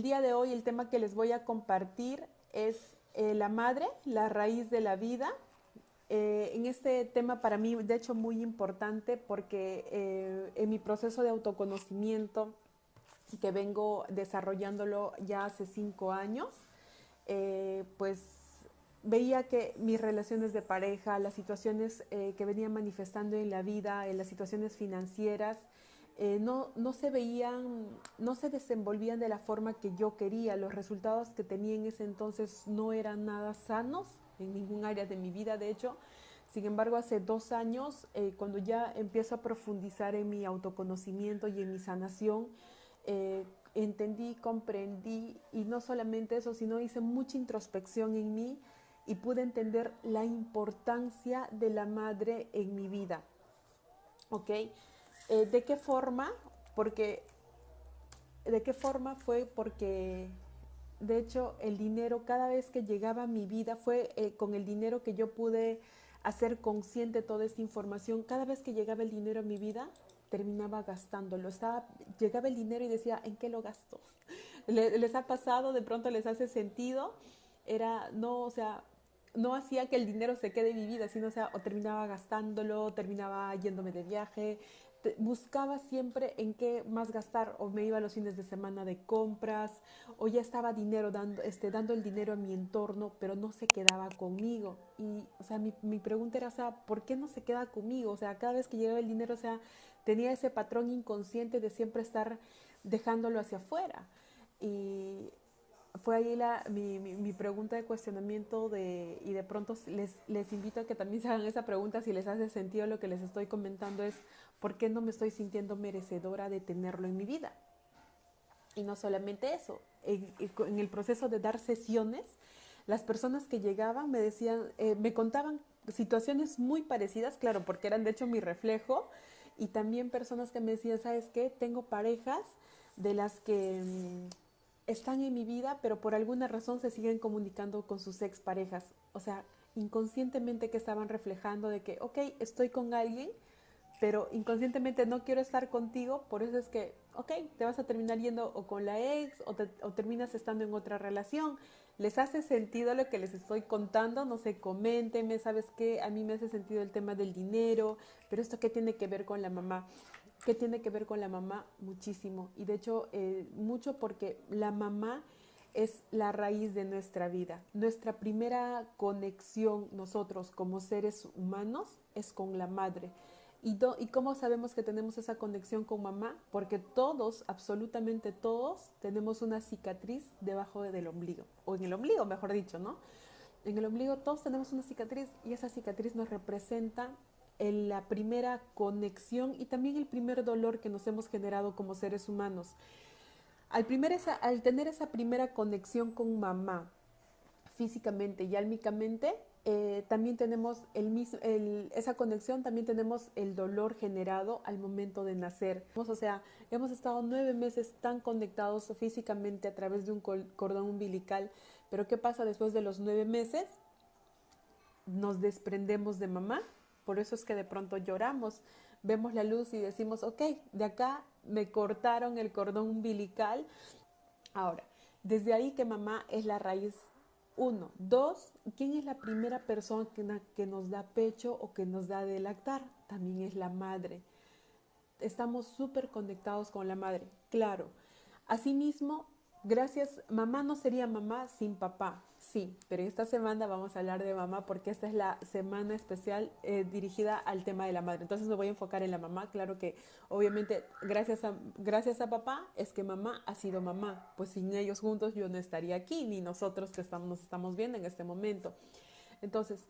el día de hoy el tema que les voy a compartir es eh, la madre, la raíz de la vida. Eh, en este tema para mí, de hecho, muy importante porque eh, en mi proceso de autoconocimiento, que vengo desarrollándolo ya hace cinco años, pues veía que mis relaciones de pareja, las situaciones que venía manifestando en la vida, en las situaciones financieras, eh, no, no se veían, no se desenvolvían de la forma que yo quería. Los resultados que tenía en ese entonces no eran nada sanos en ningún área de mi vida, de hecho. Sin embargo, hace dos años, eh, cuando ya empiezo a profundizar en mi autoconocimiento y en mi sanación, eh, entendí, comprendí, y no solamente eso, sino hice mucha introspección en mí y pude entender la importancia de la madre en mi vida. ¿Ok? Eh, ¿De qué forma? Porque, ¿de qué forma fue? Porque, de hecho, el dinero cada vez que llegaba a mi vida fue eh, con el dinero que yo pude hacer consciente toda esta información. Cada vez que llegaba el dinero a mi vida, terminaba gastándolo. Estaba, llegaba el dinero y decía, ¿en qué lo gasto? ¿Les ha pasado? ¿De pronto les hace sentido? Era, no, o sea, no hacía que el dinero se quede en mi vida, sino, o sea, o terminaba gastándolo, terminaba yéndome de viaje, buscaba siempre en qué más gastar o me iba los fines de semana de compras o ya estaba dinero dando, este, dando el dinero a mi entorno, pero no se quedaba conmigo. Y, o sea, mi, mi pregunta era, o sea, ¿por qué no se queda conmigo? O sea, cada vez que llegaba el dinero, o sea, tenía ese patrón inconsciente de siempre estar dejándolo hacia afuera. Y fue ahí la, mi, mi, pregunta de cuestionamiento de, y de pronto les, les invito a que también se hagan esa pregunta si les hace sentido lo que les estoy comentando es ¿por qué no me estoy sintiendo merecedora de tenerlo en mi vida? Y no solamente eso, en, el proceso de dar sesiones, las personas que llegaban me decían, eh, me contaban situaciones muy parecidas, claro, porque eran de hecho mi reflejo, y también personas que me decían, ¿sabes qué? Tengo parejas de las que mm, están en mi vida, pero por alguna razón se siguen comunicando con sus exparejas. O sea, inconscientemente que estaban reflejando de que, ok, estoy con alguien, pero inconscientemente no quiero estar contigo, por eso es que, ok, te vas a terminar yendo o con la ex o, o terminas estando en otra relación. ¿Les hace sentido lo que les estoy contando? No sé, coméntenme, ¿sabes qué? A mí me hace sentido el tema del dinero, pero esto qué tiene que ver con la mamá? ¿Qué tiene que ver con la mamá? Muchísimo. Y de hecho, eh, mucho porque la mamá es la raíz de nuestra vida. Nuestra primera conexión nosotros como seres humanos es con la madre. ¿Y, ¿Y cómo sabemos que tenemos esa conexión con mamá? Porque todos, absolutamente todos, tenemos una cicatriz debajo del ombligo, o en el ombligo, mejor dicho, ¿no? En el ombligo todos tenemos una cicatriz y esa cicatriz nos representa la primera conexión y también el primer dolor que nos hemos generado como seres humanos. Al, primer al tener esa primera conexión con mamá, físicamente y álmicamente, eh, también tenemos el, esa conexión, también tenemos el dolor generado al momento de nacer. O sea, hemos estado nueve meses tan conectados físicamente a través de un cordón umbilical, pero ¿qué pasa después de los nueve meses? Nos desprendemos de mamá por eso es que de pronto lloramos, vemos la luz y decimos, ok, de acá me cortaron el cordón umbilical. Ahora, desde ahí que mamá es la raíz uno. Dos, ¿quién es la primera persona que, nos da pecho o que nos da de lactar? También es la madre. Estamos súper conectados con la madre, claro. Asimismo, gracias, mamá no sería mamá sin papá. Sí, pero esta semana vamos a hablar de mamá porque esta es la semana especial eh, dirigida al tema de la madre. Entonces me voy a enfocar en la mamá. Claro que obviamente gracias a, gracias a papá es que mamá ha sido mamá. Pues sin ellos juntos yo no estaría aquí, ni nosotros que estamos, nos estamos viendo en este momento. Entonces,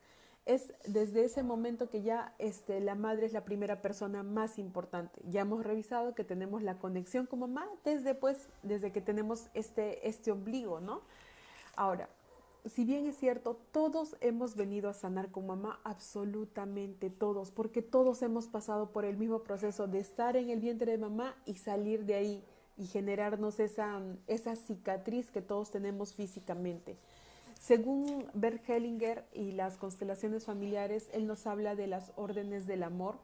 es desde ese momento que ya este, la madre es la primera persona más importante. Ya hemos revisado que tenemos la conexión con mamá desde, pues, desde que tenemos este, este ombligo, ¿no? Ahora, si bien es cierto, todos hemos venido a sanar con mamá, absolutamente todos, porque todos hemos pasado por el mismo proceso de estar en el vientre de mamá y salir de ahí y generarnos esa, esa cicatriz que todos tenemos físicamente. Según Bert Hellinger y las constelaciones familiares, él nos habla de las órdenes del amor.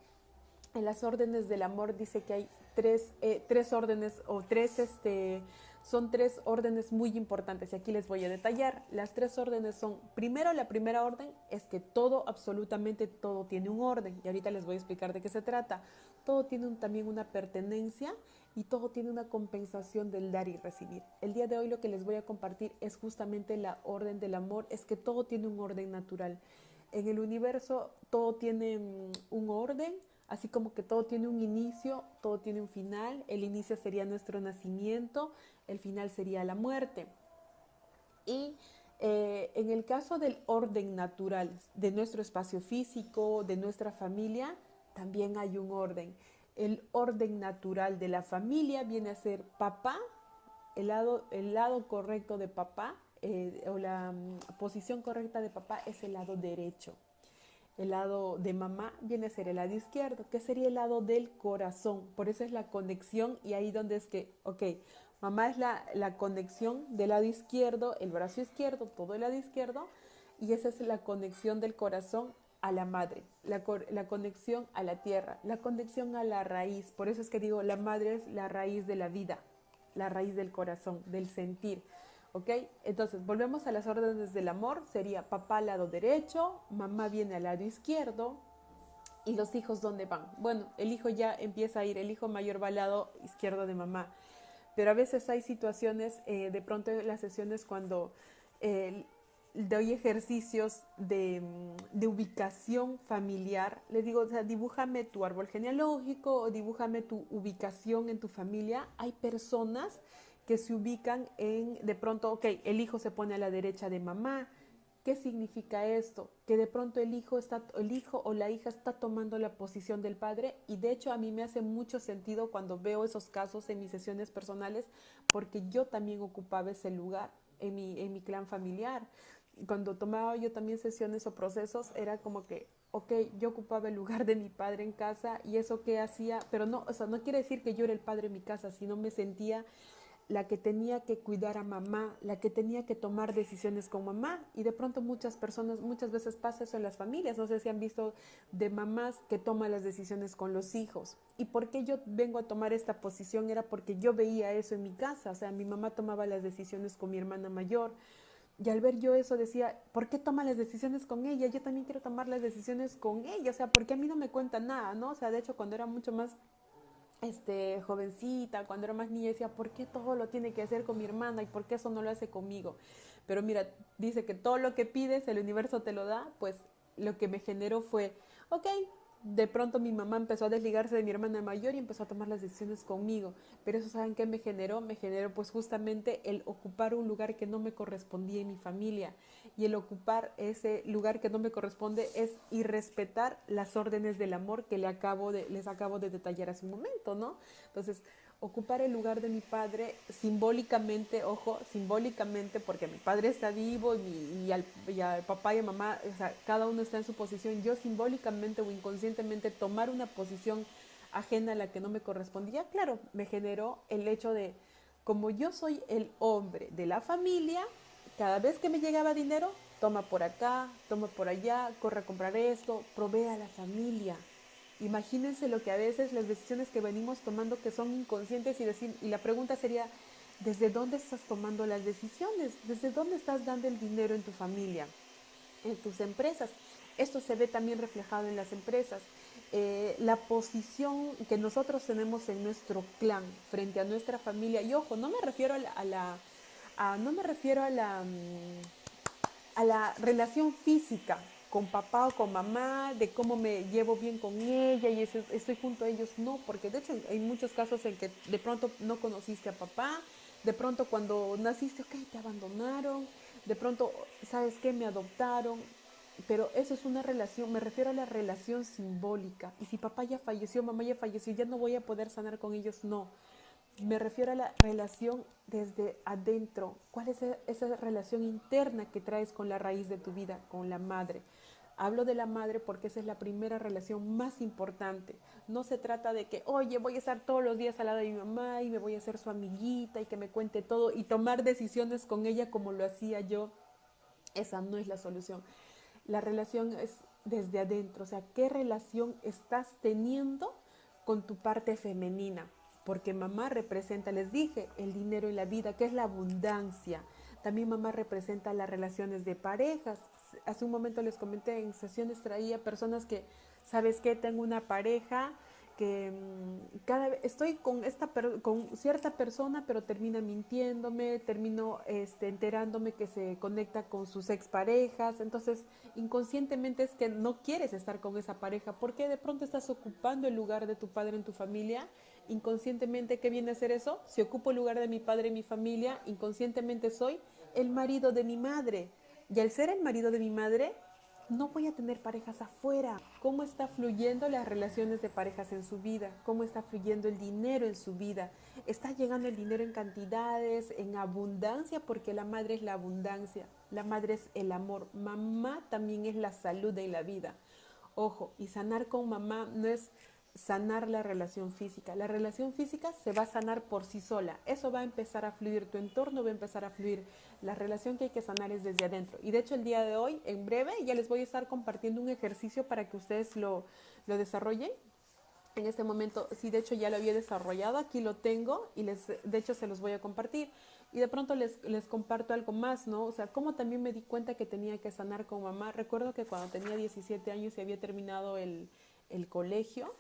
En las órdenes del amor dice que hay tres, eh, tres órdenes o tres este, son tres órdenes muy importantes y aquí les voy a detallar. Las tres órdenes son, primero, la primera orden es que todo, absolutamente todo tiene un orden y ahorita les voy a explicar de qué se trata. Todo tiene también una pertenencia y todo tiene una compensación del dar y recibir. El día de hoy lo que les voy a compartir es justamente la orden del amor, es que todo tiene un orden natural. En el universo todo tiene mm, un orden, así como que todo tiene un inicio, todo tiene un final. El inicio sería nuestro nacimiento, el final sería la muerte. Y eh, en el caso del orden natural de nuestro espacio físico, de nuestra familia, también hay un orden. El orden natural de la familia viene a ser papá, el lado, el lado correcto de papá, eh, o la mm, posición correcta de papá es el lado derecho. El lado de mamá viene a ser el lado izquierdo, que sería el lado del corazón. Por eso es la conexión y ahí donde es que, ok, Mamá es la, conexión del lado izquierdo, el brazo izquierdo, todo el lado izquierdo, y esa es la conexión del corazón a la madre, la, la, conexión a la tierra, la conexión a la raíz. Por eso es que digo, la madre es la raíz de la vida, la raíz del corazón, del sentir. ¿Ok? Entonces, volvemos a las órdenes del amor. Sería papá al lado derecho, mamá viene al lado izquierdo. ¿Y los hijos dónde van? Bueno, el hijo ya empieza a ir, el hijo mayor va al lado izquierdo de mamá pero a veces hay situaciones, eh, de pronto en las sesiones cuando eh, doy ejercicios de, mm, de, ubicación familiar, le digo, o sea, dibújame tu árbol genealógico o dibújame tu ubicación en tu familia. Hay personas que se ubican en, de pronto, ok, el hijo se pone a la derecha de mamá, ¿Qué significa esto? Que de pronto el hijo, está, el hijo o la hija está tomando la posición del padre y de hecho a mí me hace mucho sentido cuando veo esos casos en mis sesiones personales porque yo también ocupaba ese lugar en mi, en mi clan familiar. Cuando tomaba yo también sesiones o procesos era como que, ok, yo ocupaba el lugar de mi padre en casa y eso que hacía, pero no, o sea, no quiere decir que yo era el padre en mi casa, sino me sentía la que tenía que cuidar a mamá, la que tenía que tomar decisiones con mamá. Y de pronto muchas personas, muchas veces pasa eso en las familias. No sé si han visto de mamás que toman las decisiones con los hijos. ¿Y por qué yo vengo a tomar esta posición? Era porque yo veía eso en mi casa. O sea, mi mamá tomaba las decisiones con mi hermana mayor. Y al ver yo eso decía, ¿por qué toma las decisiones con ella? Yo también quiero tomar las decisiones con ella. O sea, porque a mí no me cuenta nada, ¿no? O sea, de hecho, cuando era mucho más este, jovencita, cuando era más niña, decía, ¿por qué todo lo tiene que hacer con mi hermana y por qué eso no lo hace conmigo? Pero mira, dice que todo lo que pides, el universo te lo da, pues lo que me generó fue, ok, de pronto mi mamá empezó a desligarse de mi hermana mayor y empezó a tomar las decisiones conmigo. Pero eso, ¿saben qué me generó? Me generó pues justamente el ocupar un lugar que no me correspondía en mi familia. Y el ocupar ese lugar que no me corresponde es irrespetar las órdenes del amor que le acabo de, les acabo de detallar hace un momento, ¿no? Entonces, ocupar el lugar de mi padre simbólicamente, ojo, simbólicamente, porque mi padre está vivo y, al, papá y a mamá, o sea, cada uno está en su posición, yo simbólicamente o inconscientemente tomar una posición ajena a la que no me correspondía, claro, me generó el hecho de, como yo soy el hombre de la familia, cada vez que me llegaba dinero, toma por acá, toma por allá, corre a comprar esto, provee a la familia. Imagínense lo que a veces las decisiones que venimos tomando que son inconscientes y, decir, y la pregunta sería, ¿desde dónde estás tomando las decisiones? ¿Desde dónde estás dando el dinero en tu familia, en tus empresas? Esto se ve también reflejado en las empresas. Eh, la posición que nosotros tenemos en nuestro clan frente a nuestra familia, y ojo, no me refiero a la, no me refiero a la, a la relación física, con papá o con mamá, de cómo me llevo bien con ella y estoy junto a ellos. No, porque de hecho hay muchos casos en que de pronto no conociste a papá, de pronto cuando naciste, ok, te abandonaron, de pronto, ¿sabes qué? Me adoptaron. Pero eso es una relación, me refiero a la relación simbólica. Y si papá ya falleció, mamá ya falleció, ya no voy a poder sanar con ellos, no. Me refiero a la relación desde adentro. ¿Cuál es esa relación interna que traes con la raíz de tu vida, con la madre? Hablo de la madre porque esa es la primera relación más importante. No se trata de que, oye, voy a estar todos los días al lado de mi mamá y me voy a hacer su amiguita y que me cuente todo y tomar decisiones con ella como lo hacía yo. Esa no es la solución. La relación es desde adentro, o sea, ¿qué relación estás teniendo con tu parte femenina? Porque mamá representa, les dije, el dinero y la vida, que es la abundancia. También mamá representa las relaciones de parejas. Hace un momento les comenté, en sesiones traía personas que, ¿sabes qué? Tengo una pareja que mm, cada vez estoy con esta con cierta persona pero termina mintiéndome termino este, enterándome que se conecta con sus exparejas entonces inconscientemente es que no quieres estar con esa pareja porque de pronto estás ocupando el lugar de tu padre en tu familia inconscientemente qué viene a ser eso si ocupo el lugar de mi padre en mi familia inconscientemente soy el marido de mi madre y al ser el marido de mi madre no voy a tener parejas afuera. ¿Cómo está fluyendo las relaciones de parejas en su vida? ¿Cómo está fluyendo el dinero en su vida? ¿Está llegando el dinero en cantidades, en abundancia? Porque la madre es la abundancia, la madre es el amor, mamá también es la salud en la vida. Ojo, y sanar con mamá no es sanar la relación física. La relación física se va a sanar por sí sola. Eso va a empezar a fluir, tu entorno va a empezar a fluir. La relación que hay que sanar es desde adentro. Y de hecho el día de hoy, en breve, ya les voy a estar compartiendo un ejercicio para que ustedes lo, lo desarrollen. En este momento, sí, de hecho ya lo había desarrollado, aquí lo tengo y les, de hecho se los voy a compartir. Y de pronto les, les comparto algo más, ¿no? O sea, como también me di cuenta que tenía que sanar con mamá. Recuerdo que cuando tenía 17 años y había terminado el, el colegio,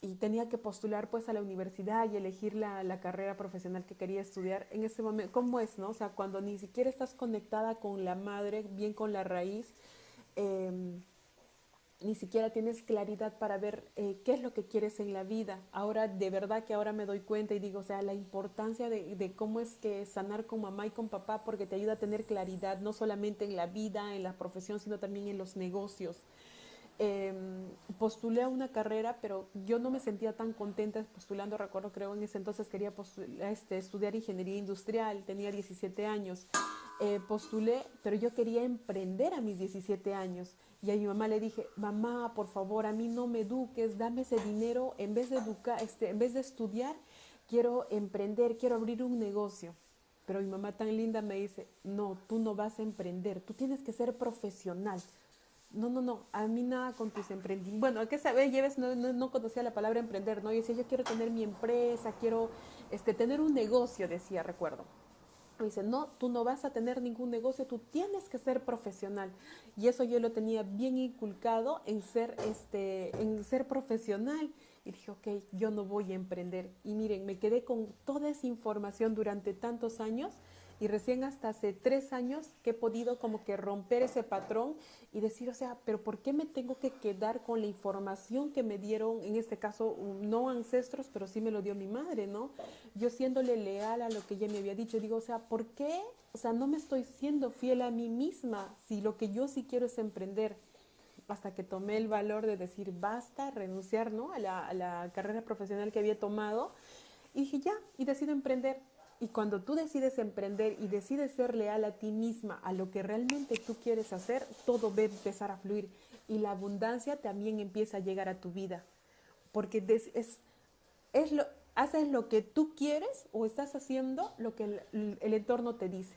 y tenía que postular pues a la universidad y elegir la, la, carrera profesional que quería estudiar en ese momento, ¿cómo es, no? O sea, cuando ni siquiera estás conectada con la madre, bien con la raíz, eh, ni siquiera tienes claridad para ver eh, qué es lo que quieres en la vida. Ahora, de verdad que ahora me doy cuenta y digo, o sea, la importancia de, de cómo es que sanar con mamá y con papá, porque te ayuda a tener claridad, no solamente en la vida, en la profesión, sino también en los negocios eh, postulé a una carrera, pero yo no me sentía tan contenta postulando, recuerdo, creo en ese entonces quería este, estudiar ingeniería industrial, tenía 17 años. Eh, postulé, pero yo quería emprender a mis 17 años. Y a mi mamá le dije, mamá, por favor, a mí no me eduques, dame ese dinero, en vez de, educar, este, en vez de estudiar, quiero emprender, quiero abrir un negocio. Pero mi mamá tan linda me dice, no, tú no vas a emprender, tú tienes que ser profesional no, no, no, a mí nada con tus emprendimientos. Bueno, que saber, lleves, no, no, conocía la palabra emprender, ¿no? Y decía, yo quiero tener mi empresa, quiero este, tener un negocio, decía, recuerdo. Me dice, no, tú no vas a tener ningún negocio, tú tienes que ser profesional. Y eso yo lo tenía bien inculcado en ser, este, en ser profesional. Y dije, ok, yo no voy a emprender. Y miren, me quedé con toda esa información durante tantos años y recién hasta hace tres años que he podido como que romper ese patrón y decir, o sea, pero ¿por qué me tengo que quedar con la información que me dieron, en este caso, no ancestros, pero sí me lo dio mi madre, ¿no? Yo siéndole leal a lo que ella me había dicho, digo, o sea, ¿por qué? O sea, no me estoy siendo fiel a mí misma si lo que yo sí quiero es emprender hasta que tomé el valor de decir basta, renunciar ¿no? a, la, carrera profesional que había tomado y dije ya, y decido emprender. Y cuando tú decides emprender y decides ser leal a ti misma, a lo que realmente tú quieres hacer, todo va a empezar a fluir y la abundancia también empieza a llegar a tu vida. Porque haces lo que tú quieres o estás haciendo lo que el, el entorno te dice.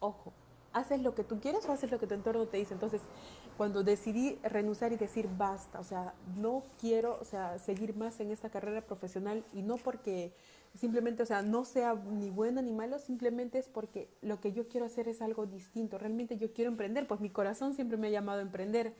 Ojo, haces lo que tú quieres o haces lo que tu entorno te dice. Entonces, cuando decidí renunciar y decir basta, o sea, no quiero, o sea, seguir más en esta carrera profesional y no porque simplemente, o sea, no sea ni bueno ni malo, simplemente es porque lo que yo quiero hacer es algo distinto. Realmente yo quiero emprender, pues mi corazón siempre me ha llamado a emprender.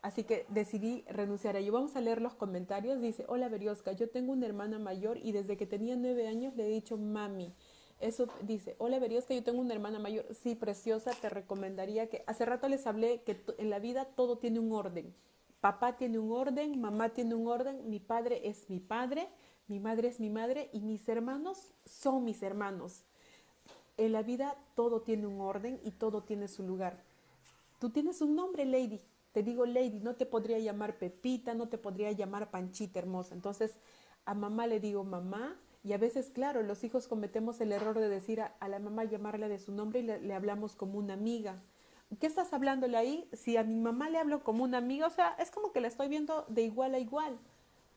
Así que decidí renunciar a ello. Vamos a leer los comentarios. Dice, hola Berioska, yo tengo una hermana mayor y desde que tenía nueve años le he dicho mami. Eso dice, hola Berioska, yo tengo una hermana mayor. Sí, preciosa, te recomendaría que... Hace rato les hablé que en la vida todo tiene un orden. Papá tiene un orden, mamá tiene un orden, mi padre es mi padre, mi madre es mi madre y mis hermanos son mis hermanos. En la vida todo tiene un orden y todo tiene su lugar. Tú tienes un nombre, Lady. Te digo Lady, no te podría llamar Pepita, no te podría llamar Panchita hermosa. Entonces a mamá le digo mamá y a veces, claro, los hijos cometemos el error de decir a, la mamá llamarle de su nombre y le, le hablamos como una amiga. ¿Qué estás hablándole ahí? Si a mi mamá le hablo como una amiga, o sea, es como que la estoy viendo de igual a igual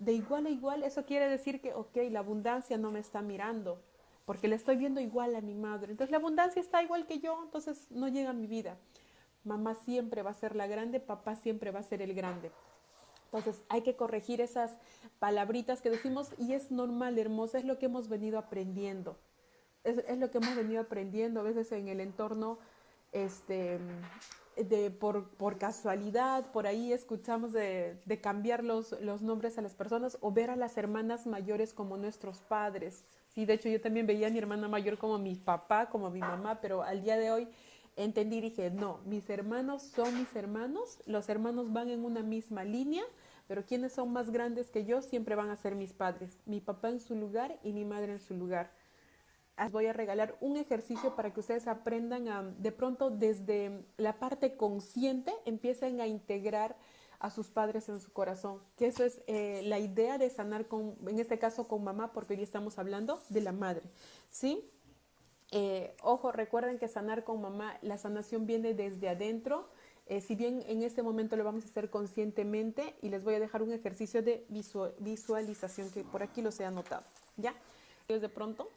de igual a igual, eso quiere decir que, ok, la abundancia no me está mirando, porque le estoy viendo igual a mi madre. Entonces la abundancia está igual que yo, entonces no llega a mi vida. Mamá siempre va a ser la grande, papá siempre va a ser el grande. Entonces hay que corregir esas palabritas que decimos y es normal, hermosa, es lo que hemos venido aprendiendo. Es, es, lo que hemos venido aprendiendo a veces en el entorno este, de, por, por, casualidad, por ahí escuchamos de, de cambiar los, los, nombres a las personas o ver a las hermanas mayores como nuestros padres. Sí, de hecho yo también veía a mi hermana mayor como mi papá, como mi mamá, pero al día de hoy entendí y dije, no, mis hermanos son mis hermanos, los hermanos van en una misma línea, pero quienes son más grandes que yo siempre van a ser mis padres, mi papá en su lugar y mi madre en su lugar voy a regalar un ejercicio para que ustedes aprendan a, de pronto desde la parte consciente, empiecen a integrar a sus padres en su corazón, que eso es eh, la idea de sanar con, en este caso con mamá, porque hoy estamos hablando de la madre, ¿sí? Eh, ojo, recuerden que sanar con mamá, la sanación viene desde adentro, eh, si bien en este momento lo vamos a hacer conscientemente y les voy a dejar un ejercicio de visualización que por aquí los he anotado, ¿ya? De pronto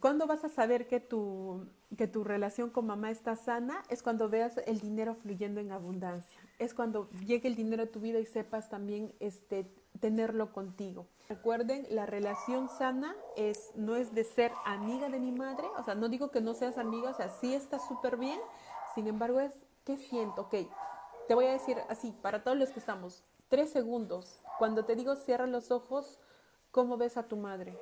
¿Cuándo vas a saber que tu, que tu relación con mamá está sana? Es cuando veas el dinero fluyendo en abundancia. Es cuando llegue el dinero a tu vida y sepas también este, tenerlo contigo. Recuerden, la relación sana es, no es de ser amiga de mi madre, o sea, no digo que no seas amiga, o sea, sí está súper bien, sin embargo es, ¿qué siento? Ok, te voy a decir así, para todos los que estamos, tres segundos, cuando te digo cierra los ojos, ¿cómo ves a tu madre?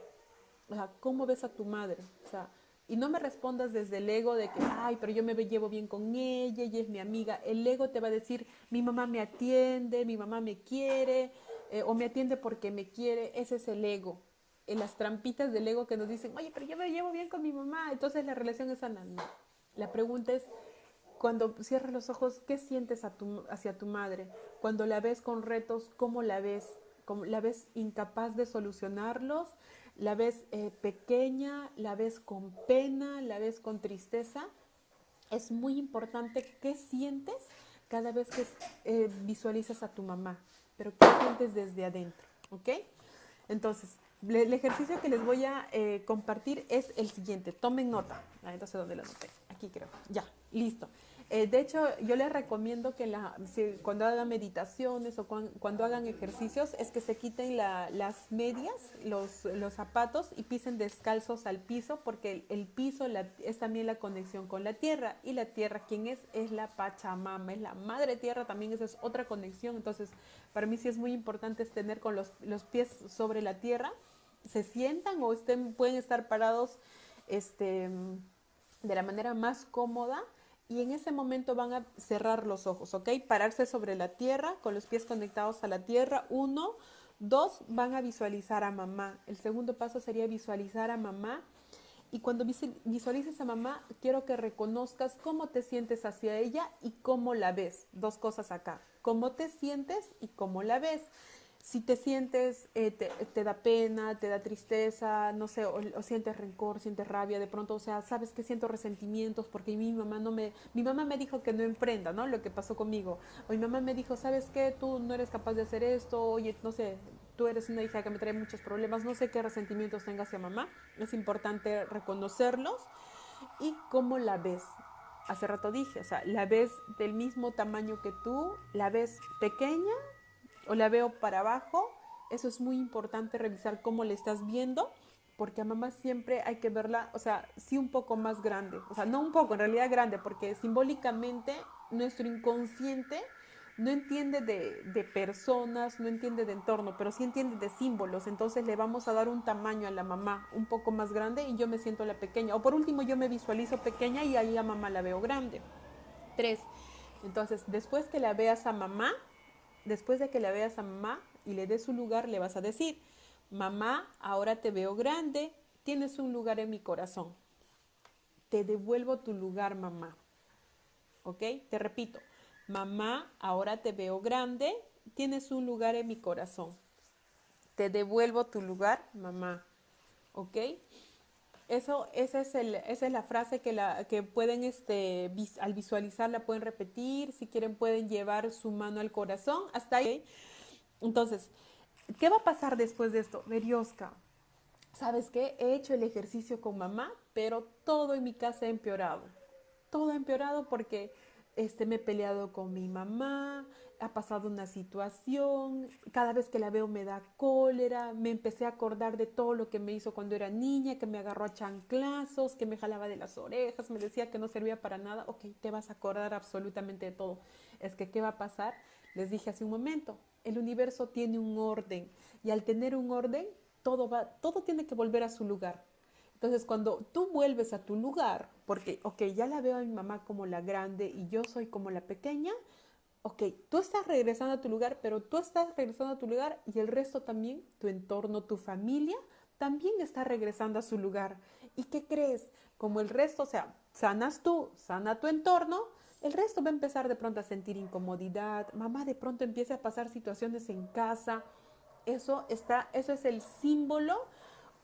O sea, ¿cómo ves a tu madre? O sea, y no me respondas desde el ego de que, ay, pero yo me llevo bien con ella, ella es mi amiga. El ego te va a decir, mi mamá me atiende, mi mamá me quiere, eh, o me atiende porque me quiere. Ese es el ego. En las trampitas del ego que nos dicen, oye, pero yo me llevo bien con mi mamá, entonces la relación es sana. No. La pregunta es, cuando cierras los ojos, ¿qué sientes a tu, hacia tu madre? Cuando la ves con retos, ¿cómo la ves? ¿Cómo, ¿La ves incapaz de solucionarlos? La ves eh, pequeña, la ves con pena, la ves con tristeza. Es muy importante qué sientes cada vez que eh, visualizas a tu mamá, pero qué sientes desde adentro, ¿ok? Entonces, el ejercicio que les voy a eh, compartir es el siguiente. Tomen nota. Ah, entonces, ¿dónde lo anoté? Aquí creo. Ya, listo. Eh, de hecho, yo les recomiendo que la, cuando hagan meditaciones o cuando hagan ejercicios es que se quiten las medias, los, zapatos y pisen descalzos al piso porque el, piso es también la conexión con la tierra y la tierra, ¿quién es? Es la Pachamama, es la madre tierra, también esa es otra conexión. Entonces, para mí sí es muy importante tener con los, pies sobre la tierra, se sientan o pueden estar parados este, de la manera más cómoda y en ese momento van a cerrar los ojos, ¿ok? Pararse sobre la tierra, con los pies conectados a la tierra. Uno, dos, van a visualizar a mamá. El segundo paso sería visualizar a mamá. Y cuando visualices a mamá, quiero que reconozcas cómo te sientes hacia ella y cómo la ves. Dos cosas acá. Cómo te sientes y cómo la ves si te sientes, eh, te, da pena, te da tristeza, no sé, o, sientes rencor, sientes rabia, de pronto, o sea, sabes que siento resentimientos porque mi mamá no me, mi mamá me dijo que no emprenda, ¿no? Lo que pasó conmigo. O mi mamá me dijo, ¿sabes qué? Tú no eres capaz de hacer esto, oye, no sé, tú eres una hija que me trae muchos problemas, no sé qué resentimientos tenga hacia mamá. Es importante reconocerlos y cómo la ves. Hace rato dije, o sea, la ves del mismo tamaño que tú, la ves pequeña o la veo para abajo, eso es muy importante revisar cómo le estás viendo, porque a mamá siempre hay que verla, o sea, sí un poco más grande, o sea, no un poco, en realidad grande, porque simbólicamente nuestro inconsciente no entiende de, de, personas, no entiende de entorno, pero sí entiende de símbolos. Entonces le vamos a dar un tamaño a la mamá un poco más grande y yo me siento la pequeña. O por último, yo me visualizo pequeña y ahí a mamá la veo grande. Tres. Entonces, después que la veas a mamá, después de que la veas a mamá y le des su lugar, le vas a decir, mamá, ahora te veo grande, tienes un lugar en mi corazón. Te devuelvo tu lugar, mamá. ¿Ok? Te repito, mamá, ahora te veo grande, tienes un lugar en mi corazón. Te devuelvo tu lugar, mamá. ¿Ok? Eso, esa, es el, esa es la frase que, la, que pueden, este, al visualizarla, pueden repetir. Si quieren, pueden llevar su mano al corazón. Hasta ahí. Entonces, ¿qué va a pasar después de esto? Verioska, ¿sabes qué? He hecho el ejercicio con mamá, pero todo en mi casa ha empeorado. Todo ha empeorado porque este, me he peleado con mi mamá, ha pasado una situación, cada vez que la veo me da cólera, me empecé a acordar de todo lo que me hizo cuando era niña, que me agarró a chanclazos, que me jalaba de las orejas, me decía que no servía para nada, ok, te vas a acordar absolutamente de todo. Es que, ¿qué va a pasar? Les dije hace un momento, el universo tiene un orden y al tener un orden, todo, va, todo tiene que volver a su lugar. Entonces, cuando tú vuelves a tu lugar, porque, ok, ya la veo a mi mamá como la grande y yo soy como la pequeña, ok, tú estás regresando a tu lugar, pero tú estás regresando a tu lugar y el resto también, tu entorno, tu familia, también está regresando a su lugar. ¿Y qué crees? Como el resto, o sea, sanas tú, sana tu entorno, el resto va a empezar de pronto a sentir incomodidad, mamá de pronto empieza a pasar situaciones en casa. Eso está, eso es el símbolo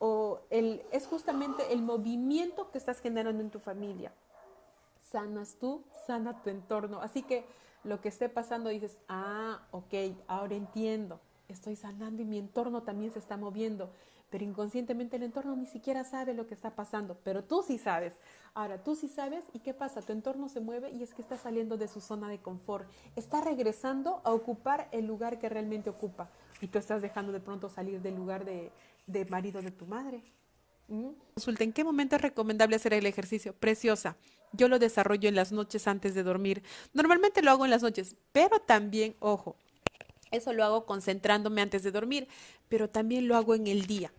o es justamente el movimiento que estás generando en tu familia. Sanas tú, sana tu entorno. Así que lo que esté pasando, dices, ah, ok, ahora entiendo, estoy sanando y mi entorno también se está moviendo, pero inconscientemente el entorno ni siquiera sabe lo que está pasando, pero tú sí sabes. Ahora, tú sí sabes y qué pasa, tu entorno se mueve y es que está saliendo de su zona de confort, está regresando a ocupar el lugar que realmente ocupa y tú estás dejando de pronto salir del lugar de, de marido de tu madre. Consulta, ¿en qué momento es recomendable hacer el ejercicio? Preciosa. Yo lo desarrollo en las noches antes de dormir. Normalmente lo hago en las noches, pero también, ojo, eso lo hago concentrándome antes de dormir, pero también lo hago en el día.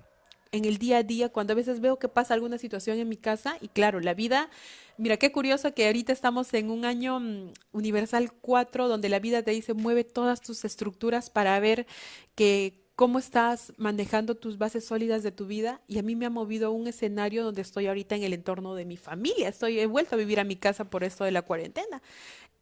En el día a día, cuando a veces veo que pasa alguna situación en mi casa, y claro, la vida, mira qué curioso que ahorita estamos en un año mm, universal 4, donde la vida te dice, mueve todas tus estructuras para ver que cómo estás manejando tus bases sólidas de tu vida y a mí me ha movido a un escenario donde estoy ahorita en el entorno de mi familia. Estoy he vuelto a vivir a mi casa por esto de la cuarentena.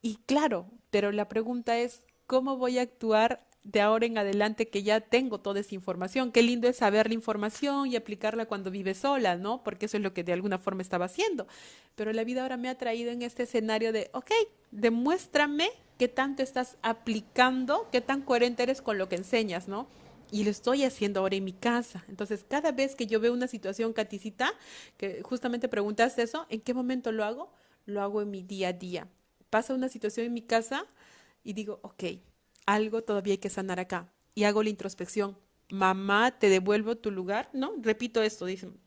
Y claro, pero la pregunta es cómo voy a actuar de ahora en adelante que ya tengo toda esa información. Qué lindo es saber la información y aplicarla cuando vives sola, ¿no? Porque eso es lo que de alguna forma estaba haciendo. Pero la vida ahora me ha traído en este escenario de, ok, demuéstrame qué tanto estás aplicando, qué tan coherente eres con lo que enseñas, ¿no? Y lo estoy haciendo ahora en mi casa. Entonces, cada vez que yo veo una situación, Caticita, que justamente preguntaste eso, ¿en qué momento lo hago? Lo hago en mi día a día. Pasa una situación en mi casa y digo, ok, algo todavía hay que sanar acá. Y hago la introspección. Mamá, te devuelvo tu lugar, ¿no? Repito esto, dicen,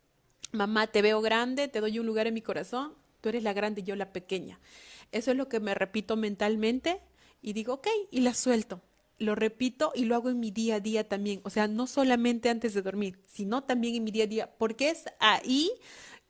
mamá, te veo grande, te doy un lugar en mi corazón, tú eres la grande y yo la pequeña. Eso es lo que me repito mentalmente y digo, ok, y la suelto lo repito y lo hago en mi día a día también. O sea, no solamente antes de dormir, sino también en mi día a día, porque es ahí,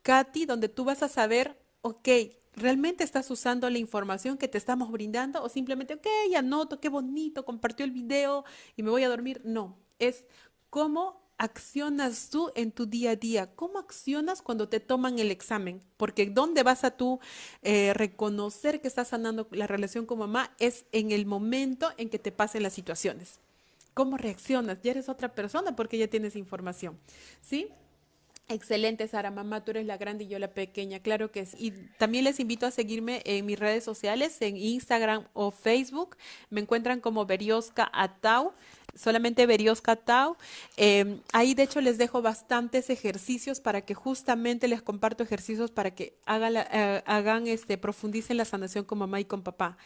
Katy, donde tú vas a saber, ok, ¿realmente estás usando la información que te estamos brindando o simplemente, ok, anoto, qué bonito, compartió el video y me voy a dormir? No, es cómo accionas tú en tu día a día? ¿Cómo accionas cuando te toman el examen? Porque ¿dónde vas a tú eh, reconocer que estás sanando la relación con mamá? Es en el momento en que te pasen las situaciones. ¿Cómo reaccionas? Ya eres otra persona porque ya tienes información. ¿Sí? Excelente, Sara. Mamá, tú eres la grande y yo la pequeña. Claro que sí. Y también les invito a seguirme en mis redes sociales, en Instagram o Facebook. Me encuentran como Berioska Atau solamente Berioska Tau. Em, ahí de hecho les dejo bastantes ejercicios para que justamente les comparto ejercicios para que hagan, eh, hagan este, profundicen la sanación con mamá y con papá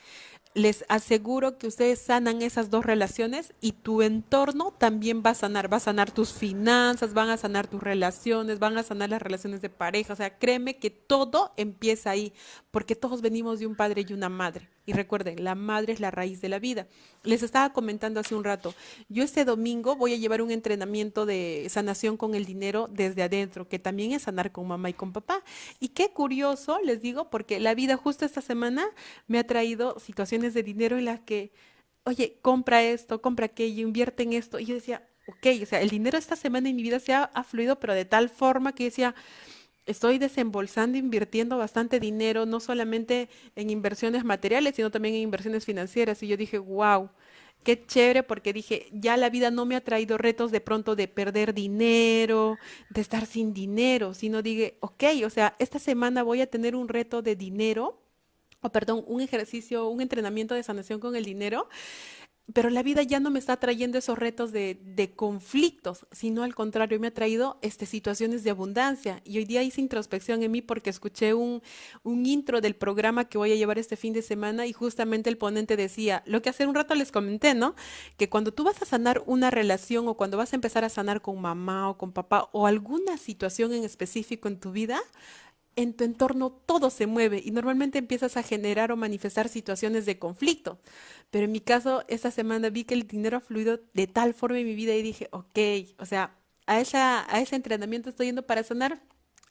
les aseguro que ustedes sanan esas dos relaciones y tu entorno también va a sanar, va a sanar tus finanzas, van a sanar tus relaciones, van a sanar las relaciones de pareja, o sea, créeme que todo empieza ahí, porque todos venimos de un padre y una madre. Y recuerden, la madre es la raíz de la vida. Les estaba comentando hace un rato, yo este domingo voy a llevar un entrenamiento de sanación con el dinero desde adentro, que también es sanar con mamá y con papá. Y qué curioso, les digo, porque la vida justo esta semana me ha traído situaciones de dinero en las que, oye, compra esto, compra aquello, invierte en esto. Y yo decía, ok, o sea, el dinero esta semana en mi vida se ha, ha fluido, pero de tal forma que decía, estoy desembolsando, invirtiendo bastante dinero, no solamente en inversiones materiales, sino también en inversiones financieras. Y yo dije, wow, qué chévere, porque dije, ya la vida no me ha traído retos de pronto de perder dinero, de estar sin dinero, sino dije, ok, o sea, esta semana voy a tener un reto de dinero, o perdón, un ejercicio, un entrenamiento de sanación con el dinero pero la vida ya no me está trayendo esos retos de, de conflictos, sino al contrario, me ha traído este, situaciones de abundancia. Y hoy día hice introspección en mí porque escuché un, un intro del programa que voy a llevar este fin de semana y justamente el ponente decía, lo que hace un rato les comenté, ¿no? Que cuando tú vas a sanar una relación o cuando vas a empezar a sanar con mamá o con papá o alguna situación en específico en tu vida, en tu entorno todo se mueve y normalmente empiezas a generar o manifestar situaciones de conflicto. Pero en mi caso, esta semana vi que el dinero ha fluido de tal forma en mi vida y dije, ok, o sea, a, esa, a ese entrenamiento estoy yendo para sanar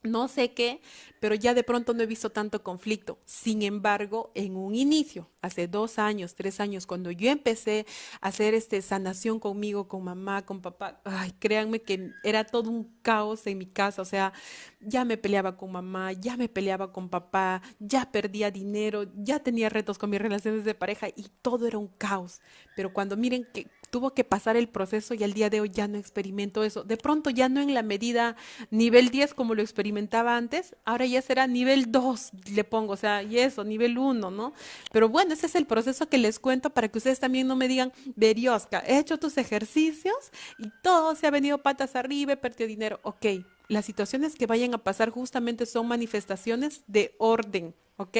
no sé qué, pero ya de pronto no he visto tanto conflicto. Sin embargo, en un inicio, hace dos años, tres años, cuando yo empecé a hacer este sanación conmigo, con mamá, con papá, ay, créanme que era todo un caos en mi casa. O sea, ya me peleaba con mamá, ya me peleaba con papá, ya perdía dinero, ya tenía retos con mis relaciones de pareja y todo era un caos. Pero cuando miren que tuvo que pasar el proceso y al día de hoy ya no experimento eso. De pronto ya no en la medida nivel 10 como lo experimentaba antes, ahora ya será nivel 2, le pongo, o sea, y eso, nivel 1, ¿no? Pero bueno, ese es el proceso que les cuento para que ustedes también no me digan, Beriosca, he hecho tus ejercicios y todo se ha venido patas arriba, he perdido dinero. Ok, las situaciones que vayan a pasar justamente son manifestaciones de orden, ¿ok?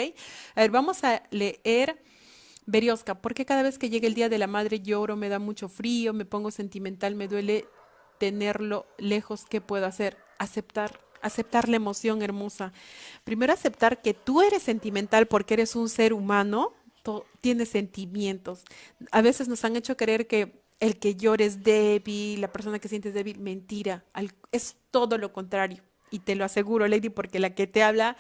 A ver, vamos a leer Berioska, ¿por qué cada vez que llega el Día de la Madre lloro, me da mucho frío, me pongo sentimental, me duele tenerlo lejos? ¿Qué puedo hacer? Aceptar, aceptar la emoción hermosa. Primero aceptar que tú eres sentimental porque eres un ser humano, tienes sentimientos. A veces nos han hecho creer que el que llores débil, la persona que sientes débil, mentira, es todo lo contrario. Y te lo aseguro, Lady, porque la que te habla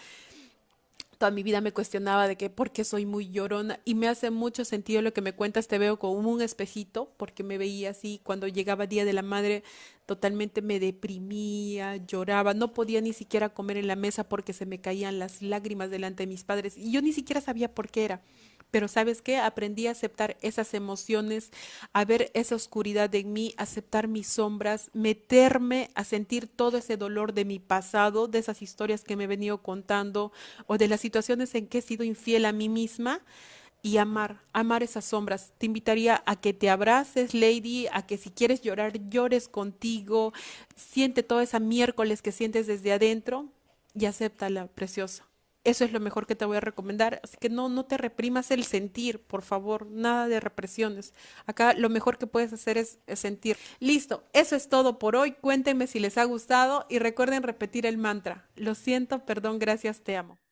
toda mi vida me cuestionaba de que por qué soy muy llorona y me hace mucho sentido lo que me cuentas, te veo como un espejito porque me veía así cuando llegaba Día de la Madre totalmente me deprimía, lloraba, no podía ni siquiera comer en la mesa porque se me caían las lágrimas delante de mis padres y yo ni siquiera sabía por qué era. Pero sabes qué, aprendí a aceptar esas emociones, a ver esa oscuridad en mí, aceptar mis sombras, meterme a sentir todo ese dolor de mi pasado, de esas historias que me he venido contando o de las situaciones en que he sido infiel a mí misma y amar, amar esas sombras. Te invitaría a que te abraces, Lady, a que si quieres llorar, llores contigo, siente toda esa miércoles que sientes desde adentro y acéptala, preciosa. Eso es lo mejor que te voy a recomendar. Así que no, no te reprimas el sentir, por favor, nada de represiones. Acá lo mejor que puedes hacer es, es sentir. Listo, eso es todo por hoy. Cuéntenme si les ha gustado y recuerden repetir el mantra. Lo siento, perdón, gracias, te amo.